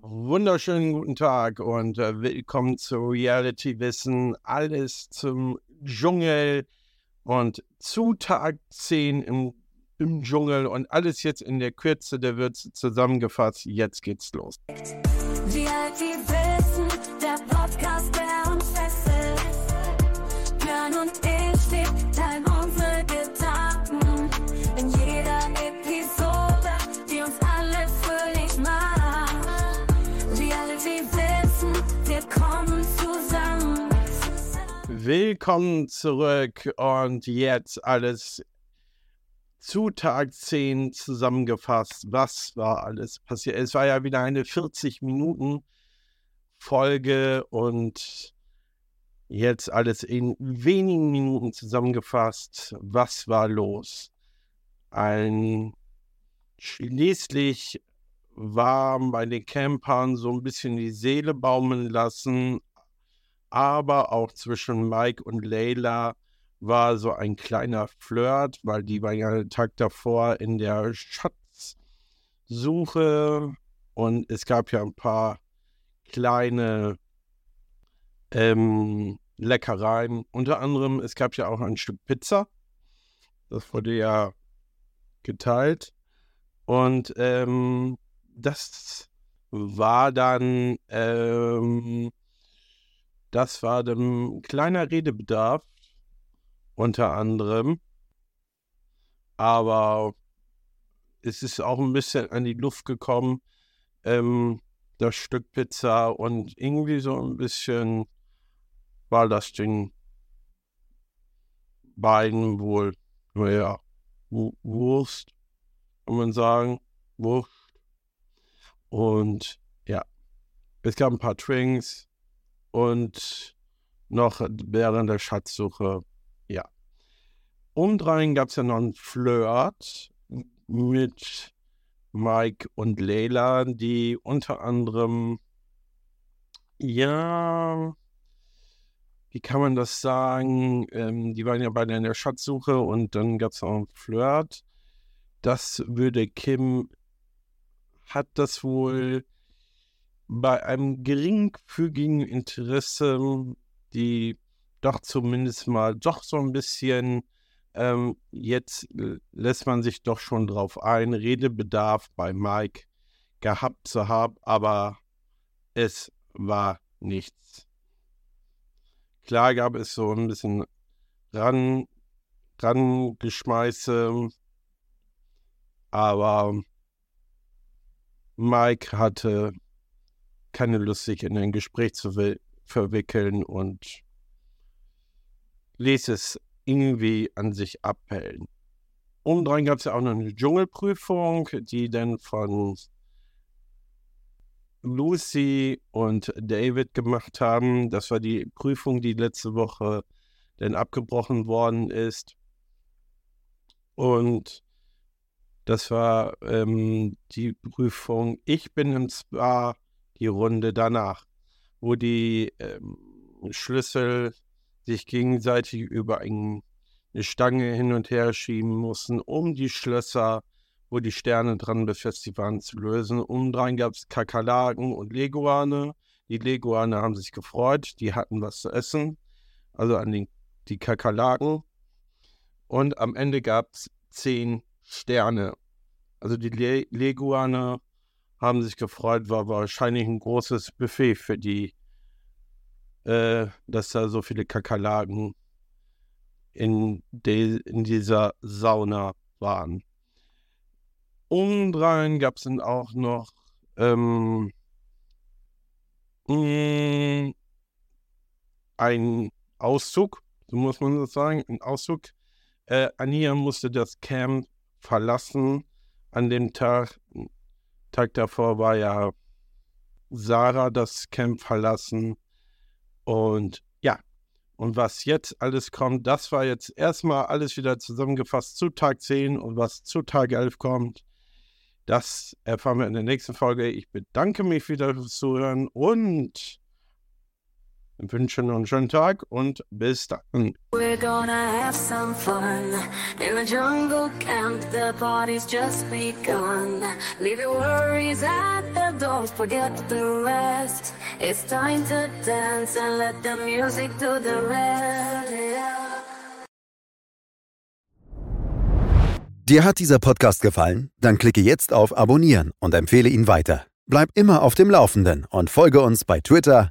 Wunderschönen guten Tag und äh, willkommen zu Reality Wissen. Alles zum Dschungel und zu Tag 10 im, im Dschungel und alles jetzt in der Kürze der Würze zusammengefasst. Jetzt geht's los. Reality Wissen, der Podcast, der uns fesselt. Kommen zusammen. Willkommen zurück und jetzt alles zu Tag 10 zusammengefasst. Was war alles passiert? Es war ja wieder eine 40 Minuten Folge und jetzt alles in wenigen Minuten zusammengefasst. Was war los? Ein schließlich war bei den Campern so ein bisschen die Seele baumeln lassen, aber auch zwischen Mike und Leila war so ein kleiner Flirt, weil die war ja einen Tag davor in der Schatzsuche und es gab ja ein paar kleine ähm, Leckereien. Unter anderem, es gab ja auch ein Stück Pizza. Das wurde ja geteilt. Und ähm, das war dann, ähm, das war dann ein kleiner Redebedarf, unter anderem. Aber es ist auch ein bisschen an die Luft gekommen, ähm, das Stück Pizza und irgendwie so ein bisschen war das den beiden wohl, naja, Wu- Wurst, kann man sagen, Wurst. Und ja, es gab ein paar Drinks und noch während der Schatzsuche, ja. Umdrehen gab es ja noch einen Flirt mit Mike und Leila, die unter anderem, ja, wie kann man das sagen? Ähm, die waren ja beide in der Schatzsuche und dann gab es auch einen Flirt. Das würde Kim, hat das wohl bei einem geringfügigen Interesse, die doch zumindest mal doch so ein bisschen, ähm, jetzt lässt man sich doch schon drauf ein, Redebedarf bei Mike gehabt zu haben, aber es war nichts. Klar gab es so ein bisschen ran, Rangeschmeiße, aber Mike hatte keine Lust, sich in ein Gespräch zu wi- verwickeln und ließ es irgendwie an sich abhellen. Obendrein gab es ja auch noch eine Dschungelprüfung, die dann von Lucy und David gemacht haben. Das war die Prüfung, die letzte Woche dann abgebrochen worden ist. Und das war ähm, die Prüfung Ich bin im Spa, die Runde danach, wo die ähm, Schlüssel sich gegenseitig über ein, eine Stange hin und her schieben mussten, um die Schlösser, wo die Sterne dran befestigt waren, zu lösen. Umdrein gab es Kakerlaken und Leguane. Die Leguane haben sich gefreut, die hatten was zu essen, also an den, die Kakerlaken. Und am Ende gab es zehn Sterne. Also die Le Leguane haben sich gefreut, war wahrscheinlich ein großes Buffet für die, äh, dass da so viele Kakerlaken in, de, in dieser Sauna waren. Umdrein gab es dann auch noch ähm, mh, einen Auszug, so muss man das sagen, ein Auszug. Äh, Ania musste das Camp verlassen an dem Tag. Tag davor war ja Sarah das Camp verlassen. Und ja, und was jetzt alles kommt, das war jetzt erstmal alles wieder zusammengefasst zu Tag 10 und was zu Tag 11 kommt, das erfahren wir in der nächsten Folge. Ich bedanke mich wieder fürs Zuhören und wünsche noch einen schönen Tag und bis dann. We're gonna have some fun in the jungle camp. The party's just begun. Leave your worries at the door, forget the rest. It's time to dance and let the music do the rest. Yeah. Dir hat dieser Podcast gefallen? Dann klicke jetzt auf Abonnieren und empfehle ihn weiter. Bleib immer auf dem Laufenden und folge uns bei Twitter,